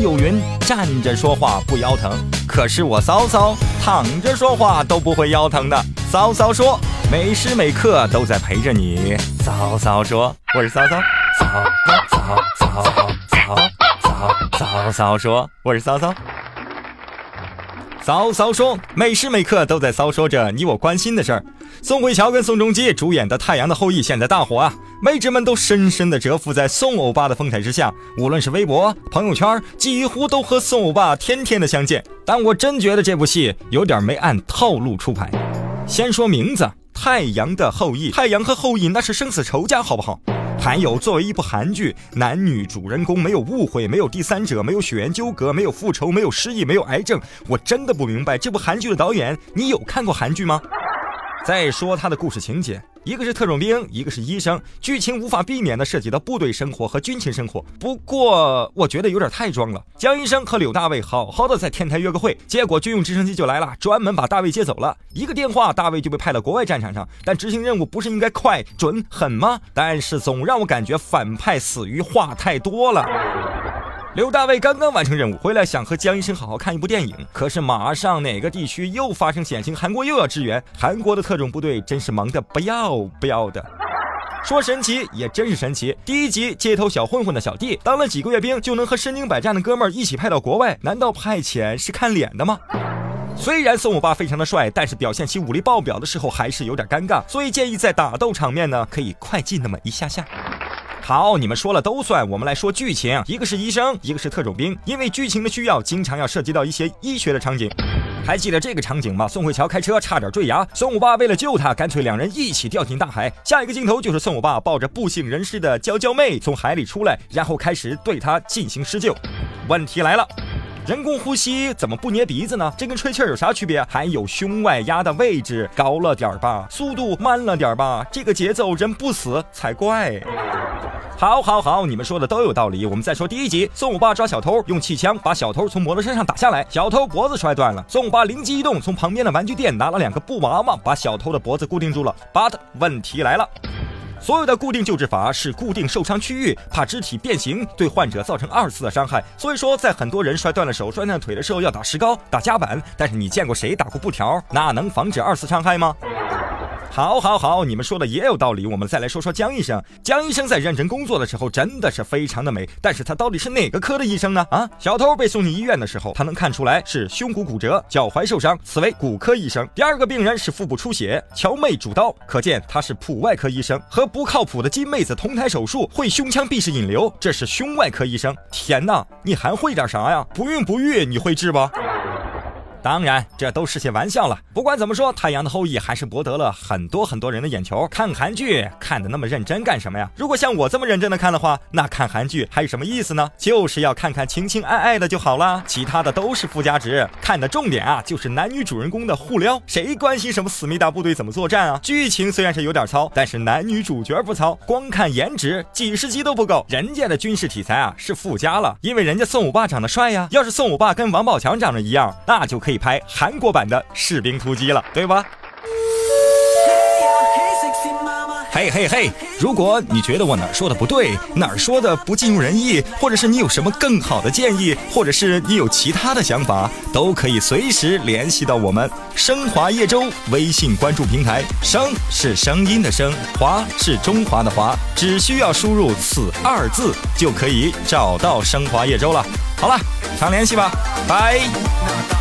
有云：站着说话不腰疼，可是我骚骚躺着说话都不会腰疼的。骚骚说，每时每刻都在陪着你。骚骚说，我是骚骚。骚骚骚骚骚骚骚骚说，我是骚骚。骚骚说，每时每刻都在骚说着你我关心的事儿。宋慧乔跟宋仲基主演的《太阳的后裔》现在大火啊，妹纸们都深深的折服在宋欧巴的风采之下，无论是微博、朋友圈，几乎都和宋欧巴天天的相见。但我真觉得这部戏有点没按套路出牌。先说名字，《太阳的后裔》，太阳和后裔那是生死仇家，好不好？还有，作为一部韩剧，男女主人公没有误会，没有第三者，没有血缘纠葛，没有复仇，没有失忆，没有癌症，我真的不明白这部韩剧的导演，你有看过韩剧吗？再说他的故事情节，一个是特种兵，一个是医生，剧情无法避免的涉及到部队生活和军情生活。不过我觉得有点太装了。江医生和柳大卫好好的在天台约个会，结果军用直升机就来了，专门把大卫接走了。一个电话，大卫就被派到国外战场上。但执行任务不是应该快、准、狠吗？但是总让我感觉反派死于话太多了。刘大卫刚刚完成任务回来，想和江医生好好看一部电影，可是马上哪个地区又发生险情，韩国又要支援，韩国的特种部队真是忙得不要不要的。说神奇也真是神奇，第一集街头小混混的小弟，当了几个月兵就能和身经百战的哥们儿一起派到国外，难道派遣是看脸的吗？虽然宋欧巴非常的帅，但是表现其武力爆表的时候还是有点尴尬，所以建议在打斗场面呢可以快进那么一下下。好，你们说了都算。我们来说剧情，一个是医生，一个是特种兵。因为剧情的需要，经常要涉及到一些医学的场景。还记得这个场景吗？宋慧乔开车差点坠崖，宋欧巴为了救她，干脆两人一起掉进大海。下一个镜头就是宋欧巴抱着不省人事的娇娇妹从海里出来，然后开始对她进行施救。问题来了。人工呼吸怎么不捏鼻子呢？这跟吹气有啥区别？还有胸外压的位置高了点吧，速度慢了点吧，这个节奏人不死才怪。好，好，好，你们说的都有道理。我们再说第一集，宋五爸抓小偷，用气枪把小偷从摩托车上打下来，小偷脖子摔断了。宋五爸灵机一动，从旁边的玩具店拿了两个布娃娃，把小偷的脖子固定住了。But 问题来了。所有的固定救治法是固定受伤区域，怕肢体变形对患者造成二次的伤害。所以说，在很多人摔断了手、摔断腿的时候要打石膏、打夹板。但是你见过谁打过布条？那能防止二次伤害吗？好，好，好，你们说的也有道理。我们再来说说江医生。江医生在认真工作的时候，真的是非常的美。但是他到底是哪个科的医生呢？啊，小偷被送进医院的时候，他能看出来是胸骨骨折、脚踝受伤，此为骨科医生。第二个病人是腹部出血，乔妹主刀，可见他是普外科医生。和不靠谱的金妹子同台手术，会胸腔闭式引流，这是胸外科医生。天哪，你还会点啥呀？不孕不育，你会治不？当然，这都是些玩笑了。不管怎么说，《太阳的后裔》还是博得了很多很多人的眼球。看韩剧看的那么认真干什么呀？如果像我这么认真的看的话，那看韩剧还有什么意思呢？就是要看看情情爱爱的就好了，其他的都是附加值。看的重点啊，就是男女主人公的互撩。谁关心什么思密达部队怎么作战啊？剧情虽然是有点糙，但是男女主角不糙，光看颜值几十集都不够。人家的军事题材啊是附加了，因为人家宋五爸长得帅呀。要是宋五爸跟王宝强长得一样，那就可以。可以拍韩国版的《士兵突击》了，对吧？嘿嘿嘿！如果你觉得我哪儿说的不对，哪儿说的不尽如人意，或者是你有什么更好的建议，或者是你有其他的想法，都可以随时联系到我们升华叶舟微信关注平台。声是声音的声，华是中华的华，只需要输入此二字就可以找到升华叶舟了。好了，常联系吧，拜。